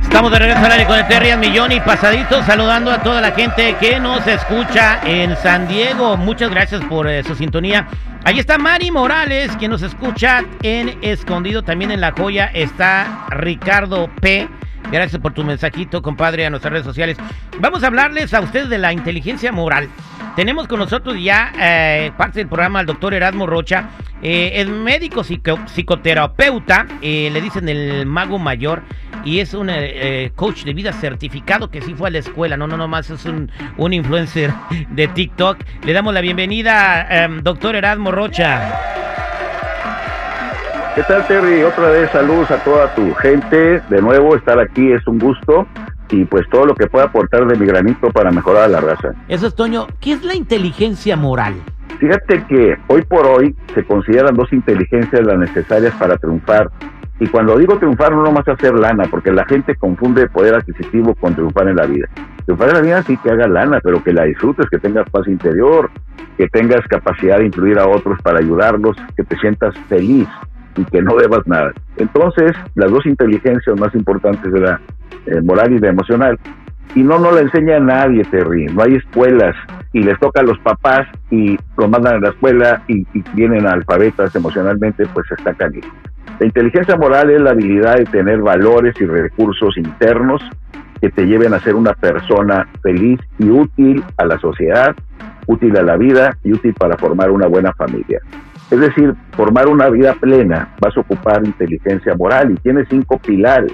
Estamos de regreso al aire con el Terry Millón y pasadito saludando a toda la gente que nos escucha en San Diego. Muchas gracias por eh, su sintonía. Ahí está Mari Morales, quien nos escucha en Escondido. También en La Joya está Ricardo P. Gracias por tu mensajito, compadre, a nuestras redes sociales. Vamos a hablarles a ustedes de la inteligencia moral. Tenemos con nosotros ya eh, parte del programa al doctor Erasmo Rocha. Eh, es médico psicoterapeuta, eh, le dicen el mago mayor, y es un coach de vida certificado que sí fue a la escuela, no, no, no más, es un, un influencer de TikTok. Le damos la bienvenida, em, doctor Erasmo Rocha. ¿Qué tal, Terry? Otra vez saludos a toda tu gente. De nuevo, estar aquí es un gusto y pues todo lo que pueda aportar de mi granito para mejorar a la raza. Eso es, Toño. ¿Qué es la inteligencia moral? Fíjate que hoy por hoy se consideran dos inteligencias las necesarias para triunfar. Y cuando digo triunfar no nomás hacer lana, porque la gente confunde poder adquisitivo con triunfar en la vida. Triunfar en la vida sí que haga lana, pero que la disfrutes, que tengas paz interior, que tengas capacidad de influir a otros para ayudarlos, que te sientas feliz y que no debas nada. Entonces, las dos inteligencias más importantes de la eh, moral y la emocional. Y no nos la enseña a nadie, Terry. No hay escuelas y les toca a los papás y lo mandan a la escuela y, vienen alfabetas emocionalmente, pues está caliente. La inteligencia moral es la habilidad de tener valores y recursos internos que te lleven a ser una persona feliz y útil a la sociedad, útil a la vida y útil para formar una buena familia. Es decir, formar una vida plena vas a ocupar inteligencia moral y tiene cinco pilares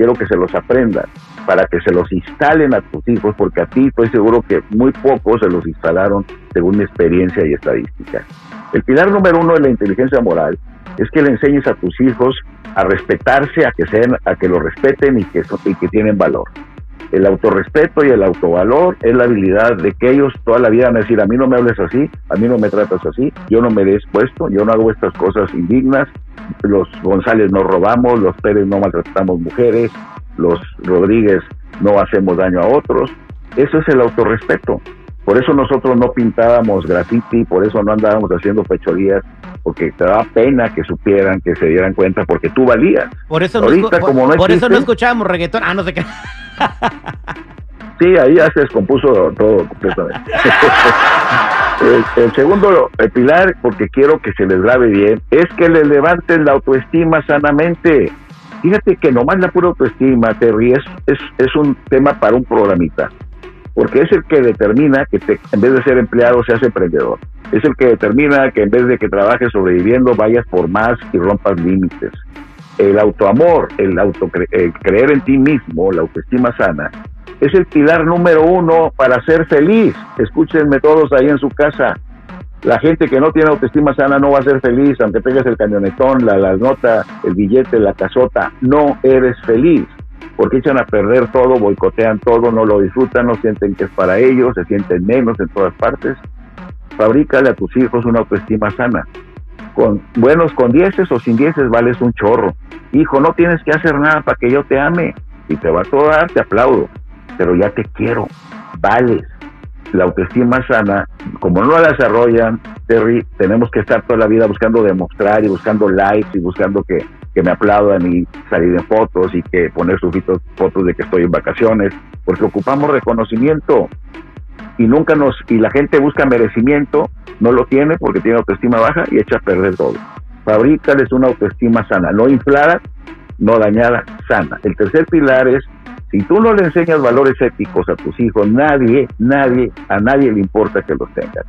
quiero que se los aprendan para que se los instalen a tus hijos, porque a ti estoy seguro que muy pocos se los instalaron según mi experiencia y estadística. El pilar número uno de la inteligencia moral es que le enseñes a tus hijos a respetarse, a que sean, a que lo respeten y que, y que tienen valor. El autorrespeto y el autovalor es la habilidad de que ellos toda la vida van a decir, a mí no me hables así, a mí no me tratas así, yo no me des puesto, yo no hago estas cosas indignas, los González no robamos, los Pérez no maltratamos mujeres, los Rodríguez no hacemos daño a otros. Eso es el autorrespeto. Por eso nosotros no pintábamos graffiti, por eso no andábamos haciendo fechorías, porque te daba pena que supieran, que se dieran cuenta, porque tú valías. Por eso, Ahorita, como no por eso no escuchábamos reggaetón. Ah, no sé qué. sí, ahí ya se descompuso todo completamente. El, segundo pilar, porque quiero que se les grabe bien, es que le levanten la autoestima sanamente. Fíjate que nomás la pura autoestima, Terry, es, es, es un tema para un programita, porque es el que determina que te, en vez de ser empleado seas emprendedor. Es el que determina que en vez de que trabajes sobreviviendo vayas por más y rompas límites. El autoamor, el, auto, el creer en ti mismo, la autoestima sana, es el pilar número uno para ser feliz. Escúchenme todos ahí en su casa. La gente que no tiene autoestima sana no va a ser feliz, aunque tengas el camionetón, la, la nota, el billete, la casota. No eres feliz, porque echan a perder todo, boicotean todo, no lo disfrutan, no sienten que es para ellos, se sienten menos en todas partes. Fabrícale a tus hijos una autoestima sana. Con buenos con dieces o sin dieces vales un chorro. Hijo, no tienes que hacer nada para que yo te ame. Y te va a todo dar, te aplaudo pero ya te quiero, vales. La autoestima sana, como no la desarrollan, Terry, tenemos que estar toda la vida buscando demostrar y buscando likes y buscando que, que me aplaudan y salir en fotos y que poner sus fotos de que estoy en vacaciones, porque ocupamos reconocimiento y nunca nos, y la gente busca merecimiento, no lo tiene porque tiene autoestima baja y echa a perder todo. Fabrícales una autoestima sana, no inflada, no dañada, sana. El tercer pilar es si tú no le enseñas valores éticos a tus hijos, nadie, nadie, a nadie le importa que los tengan.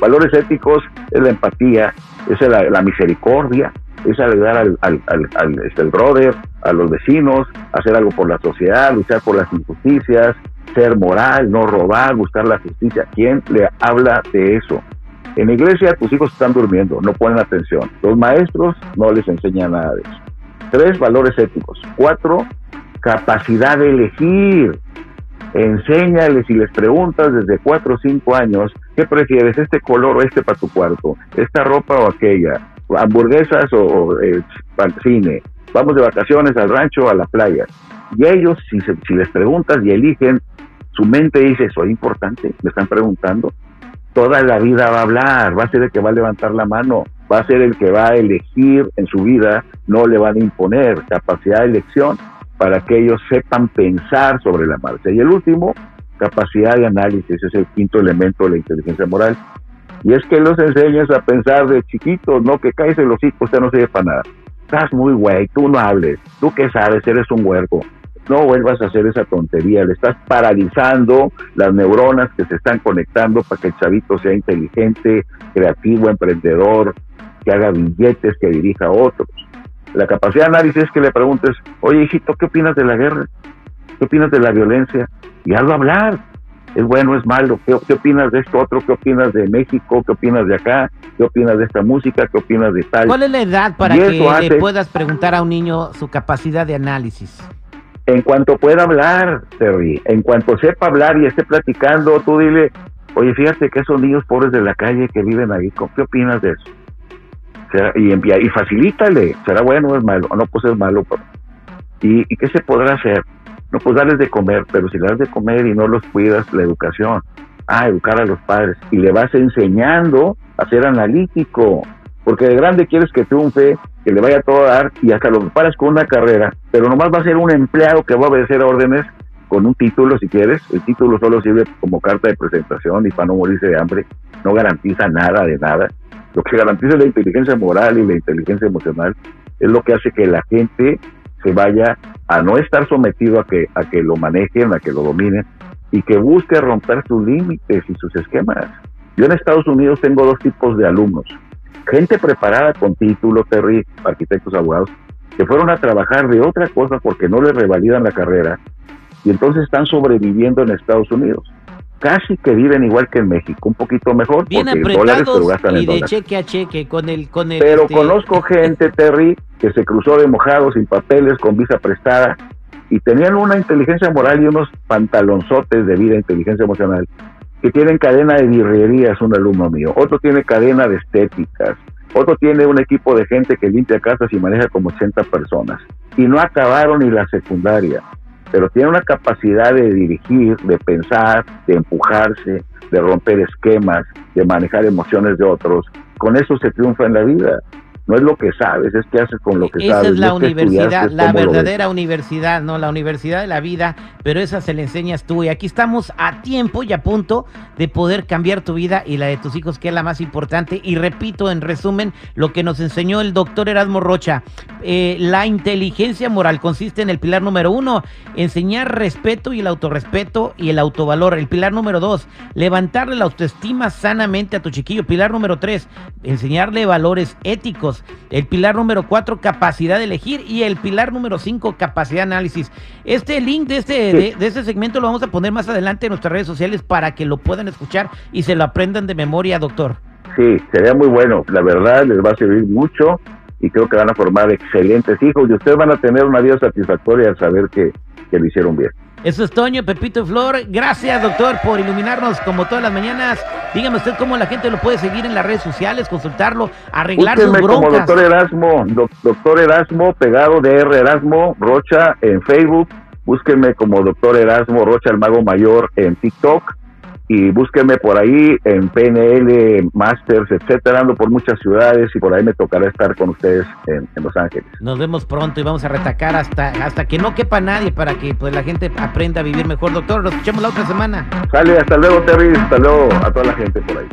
Valores éticos es la empatía, es la, misericordia, es ayudar al, al, al, este, brother, a los vecinos, hacer algo por la sociedad, luchar por las injusticias, ser moral, no robar, buscar la justicia. ¿Quién le habla de eso? En la iglesia tus hijos están durmiendo, no ponen atención. Los maestros no les enseñan nada de eso. Tres, valores éticos. Cuatro, capacidad de elegir. Enséñales y les preguntas desde cuatro o cinco años, ¿qué prefieres, este color o este para tu cuarto? ¿Esta ropa o aquella? ¿Hamburguesas o, eh, cine? Vamos de vacaciones al rancho a la playa. Y ellos, si, si les preguntas y eligen, su mente dice, soy importante, me están preguntando. Toda la vida va a hablar, va a ser el que va a levantar la mano. va a ser el que va a elegir en su vida, no le van a imponer capacidad de elección para que ellos sepan pensar sobre la marcha. Y el último, capacidad de análisis, es el quinto elemento de la inteligencia moral. Y es que los enseñas a pensar de chiquitos, no que caes los hijos, usted no sirve para nada. Estás muy güey, tú no hables, tú qué sabes, eres un huerco. No vuelvas a hacer esa tontería, le estás paralizando las neuronas que se están conectando para que el chavito sea inteligente, creativo, emprendedor, que haga billetes, que dirija a otros. La capacidad de análisis es que le preguntes, oye hijito, ¿qué opinas de la guerra? ¿Qué opinas de la violencia? Y hazlo hablar. ¿Es bueno, es malo? ¿Qué, ¿Qué, opinas de esto otro? ¿Qué opinas de México? ¿Qué opinas de acá? ¿Qué opinas de esta música? ¿Qué opinas de tal? ¿Cuál es la edad para que le puedas preguntar a un niño su capacidad de análisis? En cuanto pueda hablar, Terry, en cuanto sepa hablar y esté platicando, tú dile, oye, fíjate que esos niños pobres de la calle que viven ahí, ¿qué opinas de eso? y, y facilítale, será bueno o es malo, no, pues es malo. ¿Y, ¿Y qué se podrá hacer? No, pues darles de comer, pero si le das de comer y no los cuidas, la educación. Ah, educar a los padres. Y le vas enseñando a ser analítico. Porque de grande quieres que triunfe, que le vaya todo a dar y hasta lo preparas con una carrera, pero nomás va a ser un empleado que va a obedecer órdenes con un título si quieres. El título solo sirve como carta de presentación y para no morirse de hambre. No garantiza nada de nada. Lo que garantiza la inteligencia moral y la inteligencia emocional es lo que hace que la gente se vaya a no estar sometido a que, a que lo manejen, a que lo dominen y que busque romper sus límites y sus esquemas. Yo en Estados Unidos tengo dos tipos de alumnos. Gente preparada con título, Terry, arquitectos, abogados, que fueron a trabajar de otra cosa porque no les revalidan la carrera y entonces están sobreviviendo en Estados Unidos casi que viven igual que en México, un poquito mejor, Bien porque dólares pero gastan y de cheque a cheque con el con el Pero este, conozco gente, Terry, que se cruzó de mojado sin papeles, con visa prestada y tenían una inteligencia moral y unos pantalonzotes de vida, inteligencia emocional, que tienen cadena de birrerías, un alumno mío, otro tiene cadena de estéticas, otro tiene un equipo de gente que limpia casas y maneja como 80 personas. Y no acabaron ni la secundaria pero tiene una capacidad de dirigir, de pensar, de empujarse, de romper esquemas, de manejar emociones de otros. Con eso se triunfa en la vida no es lo que sabes, es que haces con lo que esa sabes. Esa es la universidad, la verdadera universidad, no la universidad de la vida, pero esa se la enseñas tú. Y aquí estamos a tiempo y a punto de poder cambiar tu vida y la de tus hijos, que es la más importante. Y repito, en resumen, lo que nos enseñó el doctor Erasmo Rocha. Eh, la inteligencia moral consiste en el pilar número uno, enseñar respeto y el autorrespeto y el autovalor. El pilar número dos, levantarle la autoestima sanamente a tu chiquillo. Pilar número tres, enseñarle valores éticos el pilar número 4, capacidad de elegir. Y el pilar número 5, capacidad de análisis. Este link de este, de, este segmento lo vamos a poner más adelante en nuestras redes sociales para que lo puedan escuchar y se lo aprendan de memoria, doctor. Sí, sería muy bueno. La verdad les va a servir mucho y creo que van a formar excelentes hijos y ustedes van a tener una vida satisfactoria al saber que, que lo hicieron bien. Eso es Toño, Pepito y Flor. Gracias, doctor, por iluminarnos como todas las mañanas. Dígame usted cómo la gente lo puede seguir en las redes sociales, consultarlo, arreglar sus broncas. como doctor Erasmo, doctor Erasmo, pegado de R Erasmo, Rocha en Facebook. Búsquenme como doctor Erasmo Rocha, el mago mayor en TikTok y búsquenme por ahí en PNL, Masters, etcétera. Ando por muchas ciudades y por ahí me tocará estar con ustedes en, Los Ángeles. Nos vemos pronto y vamos a retacar hasta, hasta que no quepa nadie para que pues, la gente aprenda a vivir mejor. Doctor, nos escuchamos la otra semana. Sale, hasta luego, Terry. Hasta luego a toda la gente por ahí.